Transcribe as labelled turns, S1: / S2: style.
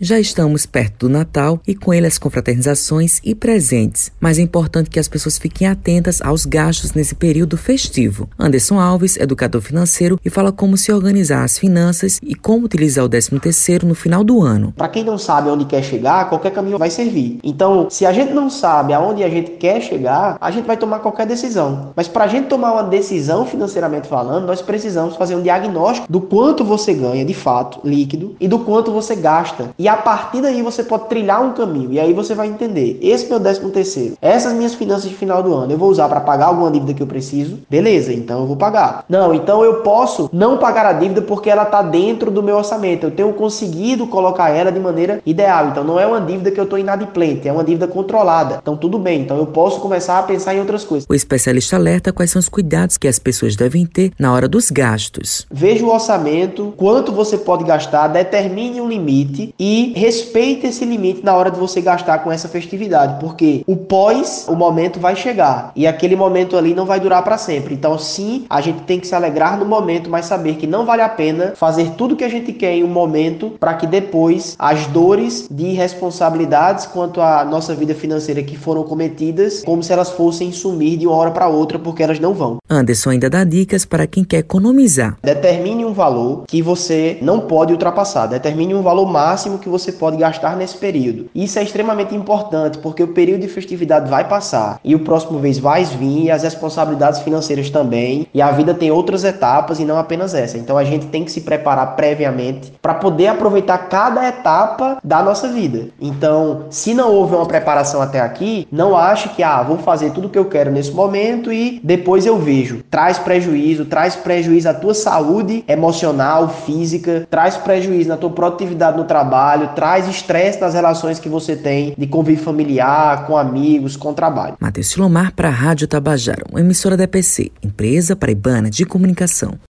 S1: Já estamos perto do Natal e com ele as confraternizações e presentes, mas é importante que as pessoas fiquem atentas aos gastos nesse período festivo. Anderson Alves, educador financeiro, e fala como se organizar as finanças e como utilizar o 13º no final do ano.
S2: Para quem não sabe onde quer chegar, qualquer caminho vai servir. Então, se a gente não sabe aonde a gente quer chegar, a gente vai tomar qualquer decisão. Mas para a gente tomar uma decisão financeiramente falando, nós precisamos fazer um diagnóstico do quanto você ganha de fato, líquido, e do quanto você gasta. E a partir daí você pode trilhar um caminho. E aí você vai entender: esse meu décimo terceiro, essas minhas finanças de final do ano, eu vou usar para pagar alguma dívida que eu preciso? Beleza, então eu vou pagar. Não, então eu posso não pagar a dívida porque ela está dentro do meu orçamento. Eu tenho conseguido colocar ela de maneira ideal. Então não é uma dívida que eu estou inadimplente, é uma dívida controlada. Então tudo bem, então eu posso começar a pensar em outras coisas.
S1: O especialista alerta quais são os cuidados que as pessoas devem ter na hora dos gastos.
S2: Veja o orçamento, quanto você pode gastar, determine um limite e respeite esse limite na hora de você gastar com essa festividade, porque o pós, o momento vai chegar e aquele momento ali não vai durar para sempre. Então, sim, a gente tem que se alegrar no momento, mas saber que não vale a pena fazer tudo que a gente quer em um momento para que depois as dores de responsabilidades quanto à nossa vida financeira que foram cometidas, como se elas fossem sumir de uma hora para outra, porque elas não vão.
S1: Anderson ainda dá dicas para quem quer economizar.
S2: Determine um valor que você não pode ultrapassar. Determine um valor máximo que que você pode gastar nesse período. Isso é extremamente importante porque o período de festividade vai passar e o próximo mês vai vir e as responsabilidades financeiras também e a vida tem outras etapas e não apenas essa. Então a gente tem que se preparar previamente para poder aproveitar cada etapa da nossa vida. Então, se não houve uma preparação até aqui, não ache que ah, vou fazer tudo o que eu quero nesse momento e depois eu vejo. Traz prejuízo, traz prejuízo à tua saúde emocional, física, traz prejuízo na tua produtividade no trabalho trabalho, traz estresse nas relações que você tem de convívio familiar, com amigos, com trabalho.
S1: Matheus Silomar para a Rádio Tabajara, emissora da EPC, empresa paraibana de comunicação.